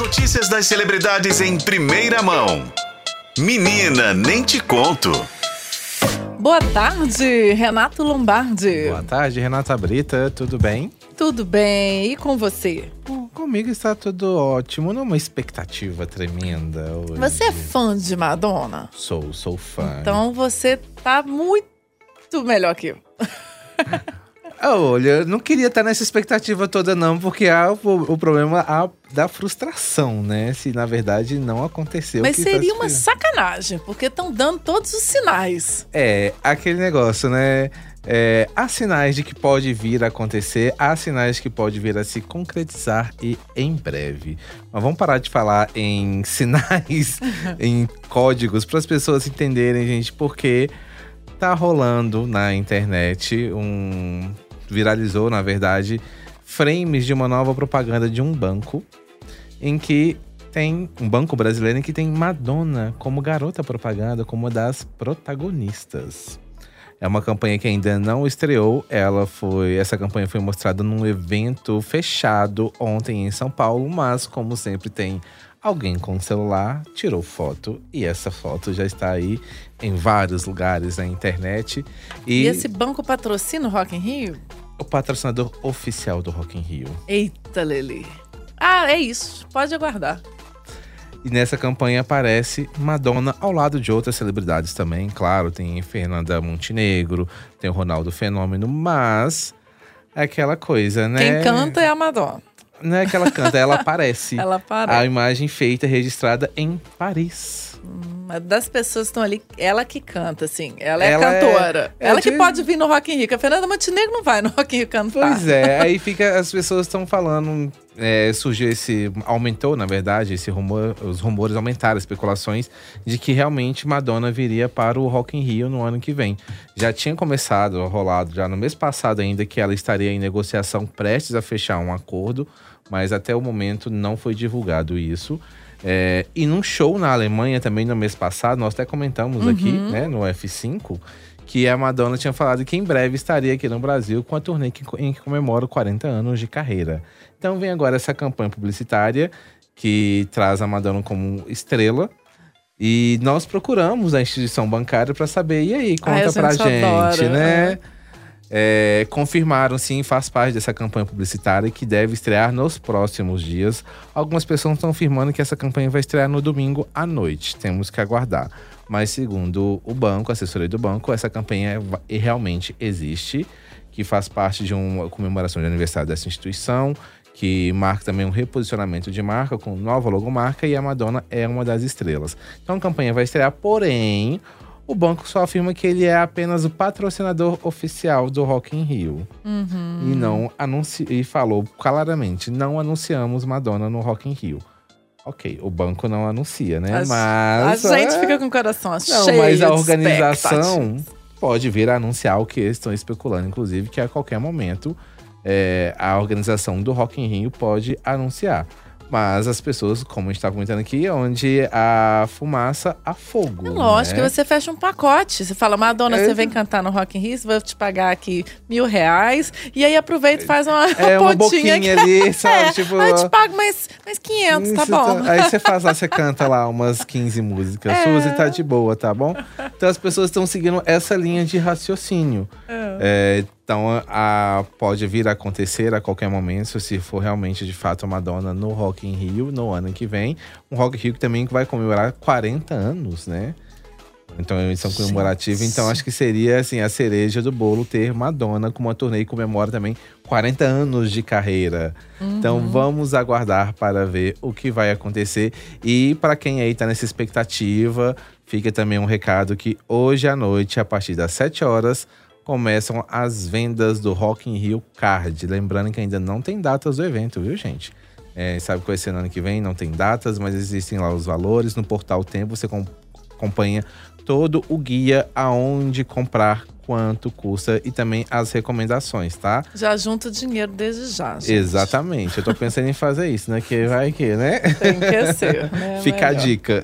notícias das celebridades em primeira mão. Menina, nem te conto. Boa tarde, Renato Lombardi. Boa tarde, Renata Brita, tudo bem? Tudo bem? E com você? Comigo está tudo ótimo, numa expectativa tremenda hoje. Você é fã de Madonna? Sou, sou fã. Então você tá muito melhor que eu. Ah, Olha, eu não queria estar nessa expectativa toda, não, porque há o, o problema há da frustração, né? Se na verdade não aconteceu. o Mas que tá seria se uma sacanagem, porque estão dando todos os sinais. É, aquele negócio, né? É, há sinais de que pode vir a acontecer, há sinais que pode vir a se concretizar e em breve. Mas vamos parar de falar em sinais, em códigos, para as pessoas entenderem, gente, porque tá rolando na internet um. Viralizou, na verdade, frames de uma nova propaganda de um banco em que tem um banco brasileiro em que tem Madonna como garota propaganda, como uma das protagonistas. É uma campanha que ainda não estreou. Ela foi, essa campanha foi mostrada num evento fechado ontem em São Paulo, mas como sempre tem alguém com o celular tirou foto e essa foto já está aí em vários lugares na internet E, e, esse banco patrocina o Rock in Rio? o patrocinador oficial do Rock in Rio. Eita, Lele. Ah, é isso. Pode aguardar. E nessa campanha aparece Madonna ao lado de outras celebridades também. Claro, tem Fernanda Montenegro, tem o Ronaldo Fenômeno, mas é aquela coisa, né? Quem canta é a Madonna. Não é que ela canta, ela aparece. Ela A para. imagem feita, registrada em Paris. Mas das pessoas que estão ali, ela que canta, assim. Ela é Ela é- cantora. é ela que de- pode vir no Rock in Rio. A Fernanda Montenegro não vai no Rock in Rio cantar. Pois é, aí fica, as pessoas estão falando, é, surgiu esse, aumentou na verdade, esse rumor, os rumores aumentaram, especulações de que realmente Madonna viria para o Rock in Rio no ano que vem. Já tinha começado, rolado já no mês passado ainda, que ela estaria em negociação prestes a fechar um acordo, mas até o momento não foi divulgado isso. É, e num show na Alemanha também no mês passado, nós até comentamos aqui, né, no F5, que a Madonna tinha falado que em breve estaria aqui no Brasil com a turnê que, em que comemora 40 anos de carreira. Então vem agora essa campanha publicitária que traz a Madonna como estrela. E nós procuramos a instituição bancária para saber, e aí, conta Ai, pra gente gente, adora, né? É, confirmaram sim, faz parte dessa campanha publicitária que deve estrear nos próximos dias. Algumas pessoas estão afirmando que essa campanha vai estrear no domingo à noite. Temos que aguardar. Mas segundo o banco, a assessoria do banco, essa campanha va- realmente existe, que faz parte de uma comemoração de aniversário dessa instituição, que marca também um reposicionamento de marca com nova logomarca e a Madonna é uma das estrelas. Então a campanha vai estrear, porém, o banco só afirma que ele é apenas o patrocinador oficial do Rock in Rio. E não anuncia e falou claramente: não anunciamos Madonna no Rock in Rio. Ok, o banco não anuncia, né? A- mas. a gente é, fica com o coração Não, cheio mas a organização pode vir a anunciar o que eles estão especulando, inclusive, que a qualquer momento é, a organização do Rock in Rio pode anunciar. Mas as pessoas, como a gente está comentando aqui, onde a fumaça a fogo. É lógico, né? que você fecha um pacote. Você fala, Madonna, É. você vem cantar no Rock in Rio, vou te pagar aqui mil reais. E aí aproveita e faz uma, É uma pontinha ali, sabe? É, tipo, aí eu te pago mais, mais 500, tá bom. Aí você faz lá, você canta lá umas 15 músicas É. suas e tá de boa, tá bom? Então as pessoas estão seguindo essa linha de raciocínio. É, então a, pode vir a acontecer a qualquer momento, se for realmente de fato a Madonna no Rock in Rio no ano que vem. Um Rock in Rio que também vai comemorar 40 anos, né? Então é uma edição comemorativa. Então acho que seria assim a cereja do bolo ter Madonna com uma turnê que comemora também 40 anos de carreira. Então vamos aguardar para ver o que vai acontecer. E para quem aí tá nessa expectativa, fica também um recado que hoje à noite, a partir das 7 horas, começam as vendas do Rock in Rio Card. Lembrando que ainda não tem datas do evento, viu, gente? É, sabe que vai ser no ano que vem, não tem datas, mas existem lá os valores. No portal Tempo você com- acompanha todo o guia aonde comprar, quanto custa e também as recomendações, tá? Já junta o dinheiro desde já. gente. Exatamente. Eu tô pensando em fazer isso, né? Que vai que, né? Tem que ser. Né? Fica a Melhor. dica.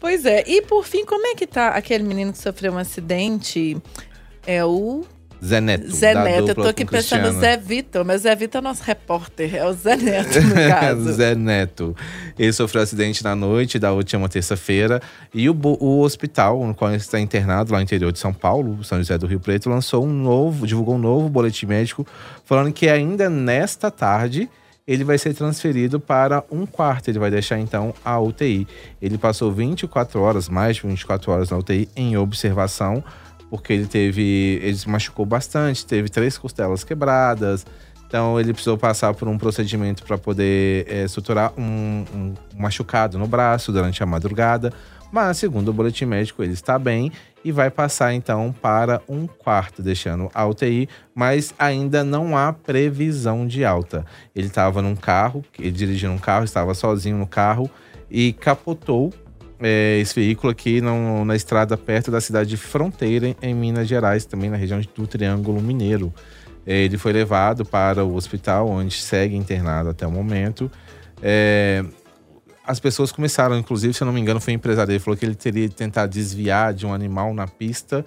Pois é. E por fim, como é que tá aquele menino que sofreu um acidente? É o Zé Neto. Zé Neto, eu tô aqui pensando Cristiano. Zé Vitor, mas Zé Vitor é nosso repórter, é o Zé Neto, no caso. Zé Neto. Ele sofreu acidente na noite da última terça-feira e o, o hospital no qual ele está internado, lá no interior de São Paulo, São José do Rio Preto, lançou um novo, divulgou um novo boletim médico falando que ainda nesta tarde ele vai ser transferido para um quarto. Ele vai deixar então a UTI. Ele passou 24 horas, mais de 24 horas na UTI em observação, porque ele teve. Ele se machucou bastante, teve três costelas quebradas. Então ele precisou passar por um procedimento para poder eh, suturar um, um machucado no braço durante a madrugada. Mas, segundo o boletim médico, ele está bem e vai passar então para um quarto, deixando a UTI, mas ainda não há previsão de alta. Ele estava num carro, ele dirigindo um carro, estava sozinho no carro e capotou é, esse veículo aqui no- na estrada perto da cidade de Fronteira, em Minas Gerais, também na região do Triângulo Mineiro. É, Ele foi levado para o hospital, onde segue internado até o momento. É, as pessoas começaram, inclusive, se eu não me engano, foi um empresário, ele falou que ele teria tentado desviar de um animal na pista,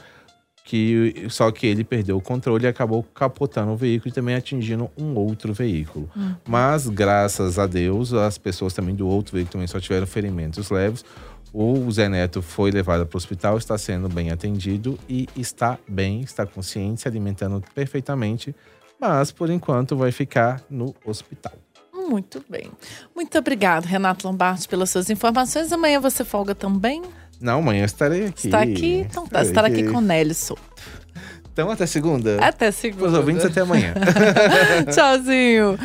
que só que ele perdeu o controle e acabou capotando o veículo e também atingindo um outro veículo. Mas, graças a Deus, as pessoas também do outro veículo também só tiveram ferimentos leves. O Zé Neto foi levado para o hospital, está sendo bem atendido e está bem, está consciente, se alimentando perfeitamente, mas por enquanto vai ficar no hospital. Muito bem. Muito obrigado, Renato Lombardi, pelas suas informações. Amanhã você folga também? Não, amanhã estarei aqui. Está aqui? Então tá, estará aqui com Nélio Souto. Então até segunda. Até Para segunda. os ouvintes, até amanhã. Tchauzinho.